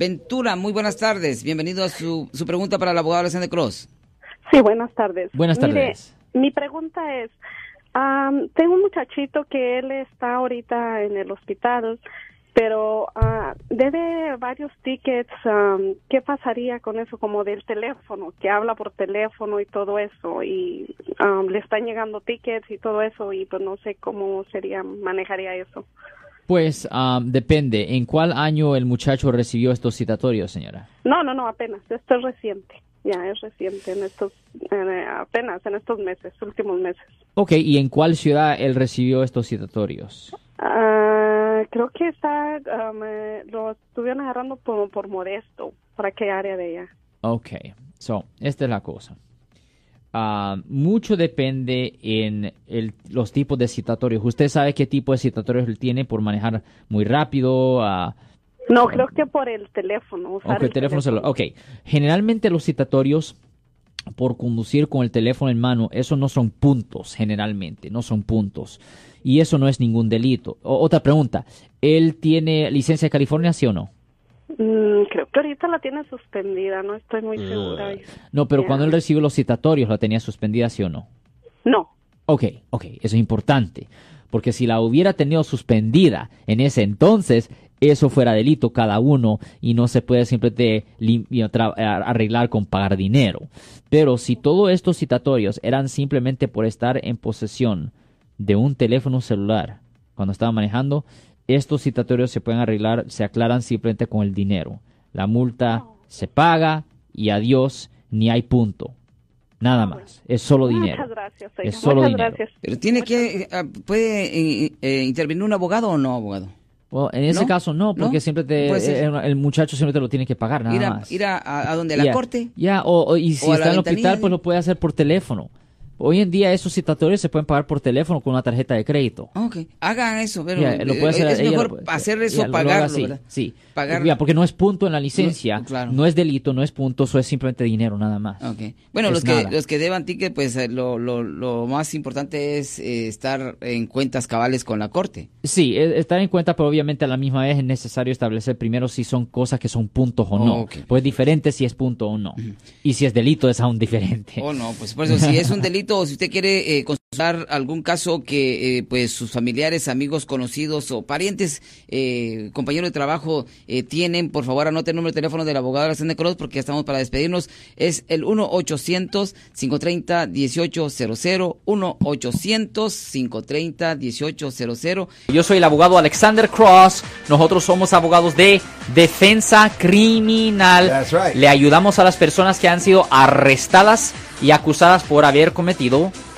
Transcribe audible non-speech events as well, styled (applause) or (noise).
Ventura, muy buenas tardes. Bienvenido a su, su pregunta para la abogada Alexander Cross. Sí, buenas tardes. Buenas tardes. Mire, mi pregunta es, am, tengo un muchachito que él está ahorita en el hospital, pero ah, debe varios tickets. am, ¿Qué pasaría con eso, como del teléfono, que habla por teléfono y todo eso? Y am, le están llegando tickets y todo eso, y pues no sé cómo sería, manejaría eso. Pues ah, depende. ¿En cuál año el muchacho recibió estos citatorios, señora? No, no, no, apenas. Esto es reciente. Ya es reciente, en estos, eh, apenas en estos meses, últimos meses. Ok, ¿y en cuál ciudad él recibió estos citatorios? Ah, creo que está, ah, lo estuvieron agarrando por, por Modesto, ¿para qué área de ella? Ok, so, esta es la cosa. Ah, mucho depende en el- los tipos de citatorios. ¿Usted sabe qué tipo de citatorios él tiene por manejar muy rápido? ah, No, creo que por el teléfono. Usar Ok, teléfono celular. Ok, generalmente los citatorios por conducir con el teléfono en mano, eso no son puntos generalmente, no son puntos. Y eso no es ningún delito. O- otra pregunta, ¿él tiene licencia de California, sí o no? Mm, creo que ahorita la tiene suspendida, no estoy muy segura. No, pero cuando él recibió los citatorios, ¿la tenía suspendida, sí o no? No, Ok, ok, eso es importante. Porque si la hubiera tenido suspendida en ese entonces, eso fuera delito cada uno y no se puede simplemente a- arreglar con pagar dinero. Pero si todos estos citatorios eran simplemente por estar en posesión de un teléfono celular cuando estaba manejando, estos citatorios se pueden arreglar, se aclaran simplemente con el dinero. La multa se paga y adiós, ni hay punto. Nada más, es solo dinero. muchas gracias. Es solo muchas dinero. gracias. Pero tiene que, ah, ¿puede eh, eh, intervenir un abogado o no, abogado? Well, en ese ¿No? caso no, porque ¿No? siempre te, eh, el muchacho siempre te lo tiene que pagar, nada Ir a, más. ir a, a- a donde la Ya, corte. Ya, o, o- y si O está en el hospital, de- pues lo puede hacer por teléfono. Hoy en día esos citatorios se pueden pagar por teléfono con una tarjeta de crédito. Ok, hagan eso, pero Ya, lo puede hacer es mejor lo puede- hacer eso, ya, pagarlo, así, ¿verdad? Sí, Pagar- Ya, porque no es punto en la licencia, No, claro. no es delito, no es punto, eso es simplemente dinero nada más. Ok. Bueno, Es los que, nada. los que deban ticket, pues eh, lo, lo, lo más importante es eh, estar en cuentas cabales con la corte. Sí, e- estar en cuenta, pero obviamente a la misma vez es necesario establecer primero si son cosas que son puntos o no. Pues es diferente si es punto o no. Y si es delito es aún diferente. Oh, no, pues por eso, si es un delito (laughs) si usted quiere eh, consultar algún caso que eh, pues sus familiares, amigos, conocidos o parientes, eh, compañeros de trabajo eh, tienen, por favor anote el número de teléfono del abogado de la Senda Cruz porque ya estamos para despedirnos. Es el 1-800-530-1800, 1-800-530-1800. Yo soy el abogado Alexander Cross. Nosotros somos abogados de defensa criminal. That's right. Le ayudamos a las personas que han sido arrestadas y acusadas por haber cometido